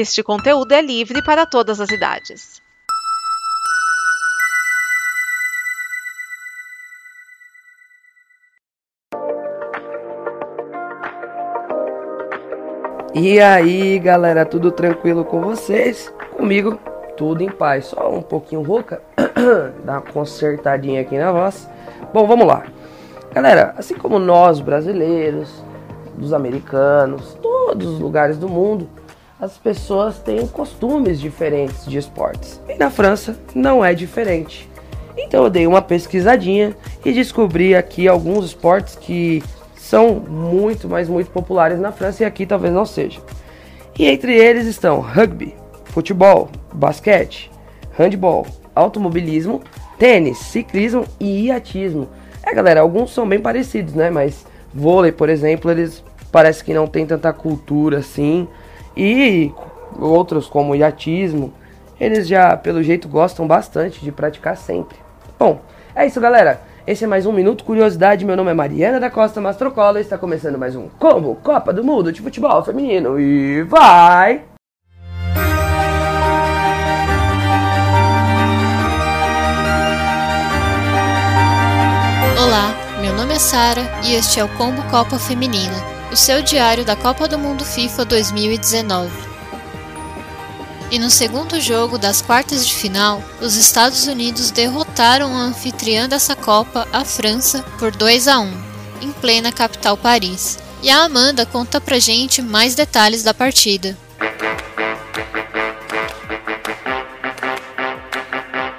Este conteúdo é livre para todas as idades. E aí, galera, tudo tranquilo com vocês? Comigo, tudo em paz. Só um pouquinho rouca, dá uma consertadinha aqui na voz. Bom, vamos lá. Galera, assim como nós brasileiros, dos americanos, todos os lugares do mundo, as pessoas têm costumes diferentes de esportes. E na França não é diferente. Então eu dei uma pesquisadinha e descobri aqui alguns esportes que são muito, mas muito populares na França e aqui talvez não seja. E entre eles estão rugby, futebol, basquete, handball, automobilismo, tênis, ciclismo e iatismo. É, galera, alguns são bem parecidos, né? Mas vôlei, por exemplo, eles parece que não tem tanta cultura assim. E outros como iatismo, eles já pelo jeito gostam bastante de praticar sempre. Bom, é isso, galera. Esse é mais um Minuto Curiosidade. Meu nome é Mariana da Costa Mastrocola e está começando mais um Combo Copa do Mundo de Futebol Feminino. E vai! Olá, meu nome é Sara e este é o Combo Copa Feminina, o seu diário da Copa do Mundo FIFA 2019. E no segundo jogo das quartas de final, os Estados Unidos derrotaram a anfitriã dessa Copa, a França, por 2 a 1, em plena capital Paris. E a Amanda conta pra gente mais detalhes da partida.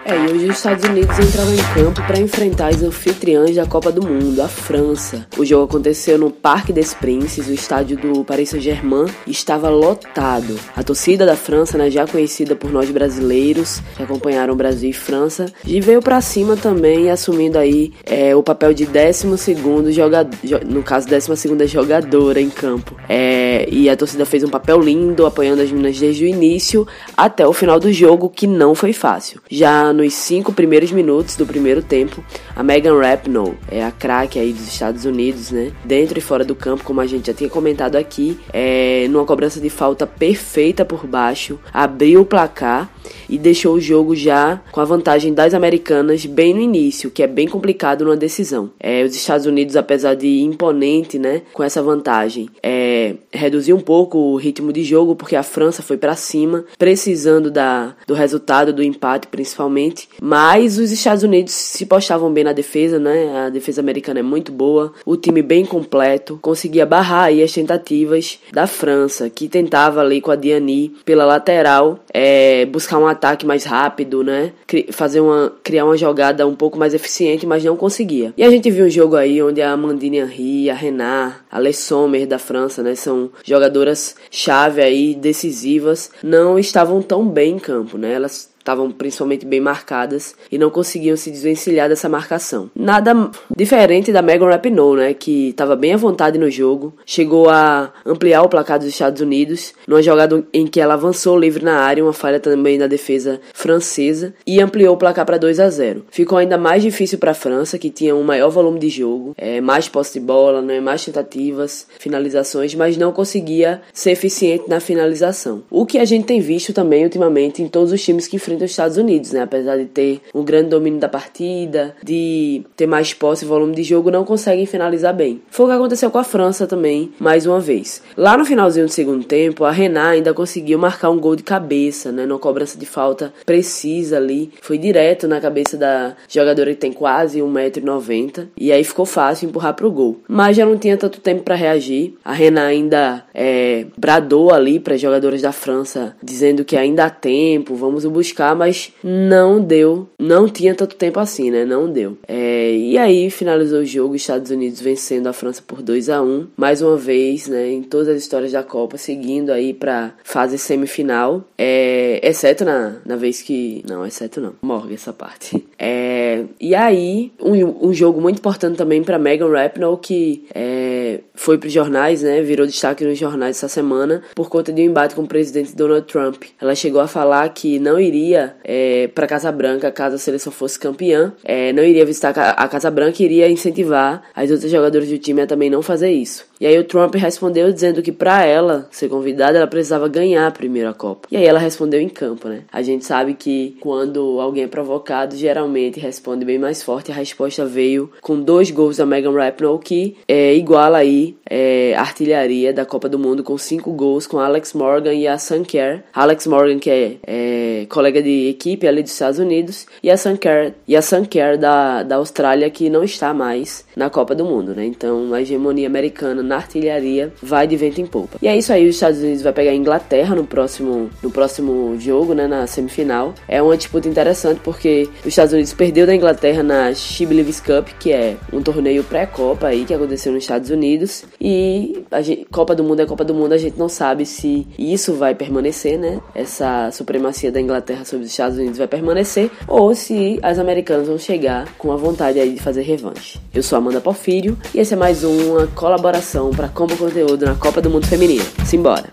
É, e hoje os Estados Unidos entraram em campo para enfrentar as anfitriãs da Copa do Mundo, a França. O jogo aconteceu no Parque des Princes, o estádio do Paris Saint-Germain, estava lotado. A torcida da França, né, já conhecida por nós brasileiros, que acompanharam Brasil e França, e veio para cima também, assumindo aí é, o papel de 12 jogador, no caso 12 jogadora em campo. É, e a torcida fez um papel lindo, apoiando as meninas desde o início até o final do jogo, que não foi fácil. Já nos cinco primeiros minutos do primeiro tempo, a Megan Rapinoe, é a craque aí dos Estados Unidos, né? Dentro e fora do campo, como a gente já tinha comentado aqui, é, numa cobrança de falta perfeita por baixo, abriu o placar e deixou o jogo já com a vantagem das americanas bem no início, que é bem complicado numa decisão. É, os Estados Unidos, apesar de imponente, né, com essa vantagem, é, reduziu um pouco o ritmo de jogo porque a França foi para cima, precisando da, do resultado do empate principalmente. Mas os Estados Unidos se postavam bem na defesa, né? A defesa americana é muito boa, o time bem completo, conseguia barrar aí as tentativas da França, que tentava ali com a Diani pela lateral, é, buscar um ataque mais rápido, né? Fazer uma, criar uma jogada um pouco mais eficiente, mas não conseguia. E a gente viu um jogo aí onde a Amandine Henry, a Renard, a Le Sommer da França, né? São jogadoras chave aí, decisivas, não estavam tão bem em campo, né? Elas estavam principalmente bem marcadas e não conseguiam se desvencilhar dessa marcação. Nada diferente da Megan Rapinoe, né, que estava bem à vontade no jogo, chegou a ampliar o placar dos Estados Unidos numa jogada em que ela avançou livre na área, uma falha também na defesa francesa e ampliou o placar para 2 a 0. Ficou ainda mais difícil para a França, que tinha um maior volume de jogo, é, mais posse de bola, né, mais tentativas, finalizações, mas não conseguia ser eficiente na finalização. O que a gente tem visto também ultimamente em todos os times que enfrentam dos Estados Unidos, né? Apesar de ter um grande domínio da partida, de ter mais posse e volume de jogo, não conseguem finalizar bem. Foi o que aconteceu com a França também, mais uma vez. Lá no finalzinho do segundo tempo, a Renat ainda conseguiu marcar um gol de cabeça, né? Numa cobrança de falta precisa ali. Foi direto na cabeça da jogadora que tem quase 1,90m. E aí ficou fácil empurrar pro gol. Mas já não tinha tanto tempo para reagir. A Renat ainda é, bradou ali para as jogadoras da França, dizendo que ainda há tempo, vamos o buscar mas não deu. Não tinha tanto tempo assim, né? Não deu. É, e aí finalizou o jogo, Estados Unidos vencendo a França por 2 a 1 Mais uma vez, né? Em todas as histórias da Copa, seguindo aí pra fase semifinal. É, exceto na, na vez que. Não, exceto não. Morgue essa parte. É, e aí, um, um jogo muito importante também para Megan Rapinoe, que é, foi para os jornais, né? Virou destaque nos jornais essa semana por conta de um embate com o presidente Donald Trump. Ela chegou a falar que não iria iria é, para Casa Branca caso a seleção fosse campeã, é, não iria visitar a Casa Branca e iria incentivar as outras jogadoras do time a também não fazer isso. E aí o Trump respondeu dizendo que para ela ser convidada, ela precisava ganhar a primeira Copa. E aí ela respondeu em campo, né? A gente sabe que quando alguém é provocado, geralmente responde bem mais forte. A resposta veio com dois gols da Megan Rapinoe, que é, iguala aí é, artilharia da Copa do Mundo com cinco gols com Alex Morgan e a Sun Kerr. Alex Morgan, que é, é, colega de equipe ali dos Estados Unidos, e a Sun Kerr, e a Sun Kerr da, da Austrália, que não está mais na Copa do Mundo, né? Então a hegemonia americana na artilharia vai de vento em polpa. E é isso aí, os Estados Unidos vai pegar a Inglaterra no próximo, no próximo jogo, né? Na semifinal. É uma disputa interessante porque os Estados Unidos perdeu da Inglaterra na She Cup, que é um torneio pré-copa aí que aconteceu nos Estados Unidos. E a gente, Copa do Mundo é Copa do Mundo, a gente não sabe se isso vai permanecer, né? Essa supremacia da Inglaterra sobre os Estados Unidos vai permanecer ou se as americanas vão chegar com a vontade aí de fazer revanche. Eu sou Amanda Porfírio e essa é mais uma colaboração para Combo Conteúdo na Copa do Mundo Feminino. Simbora!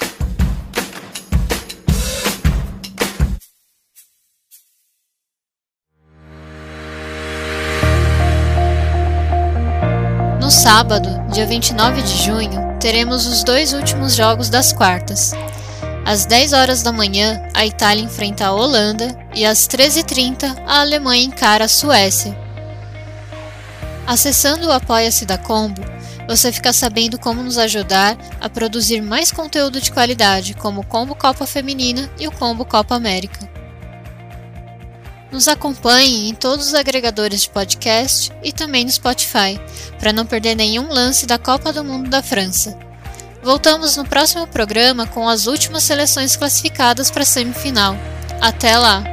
No sábado, dia 29 de junho, teremos os dois últimos jogos das quartas. Às 10 horas da manhã, a Itália enfrenta a Holanda e às 13h30 a Alemanha encara a Suécia. Acessando o Apoia-se da Combo, você fica sabendo como nos ajudar a produzir mais conteúdo de qualidade, como o Combo Copa Feminina e o Combo Copa América. Nos acompanhe em todos os agregadores de podcast e também no Spotify, para não perder nenhum lance da Copa do Mundo da França. Voltamos no próximo programa com as últimas seleções classificadas para a semifinal. Até lá!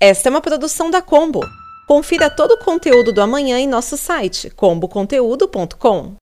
Esta é uma produção da Combo. Confira todo o conteúdo do amanhã em nosso site comboconteúdo.com.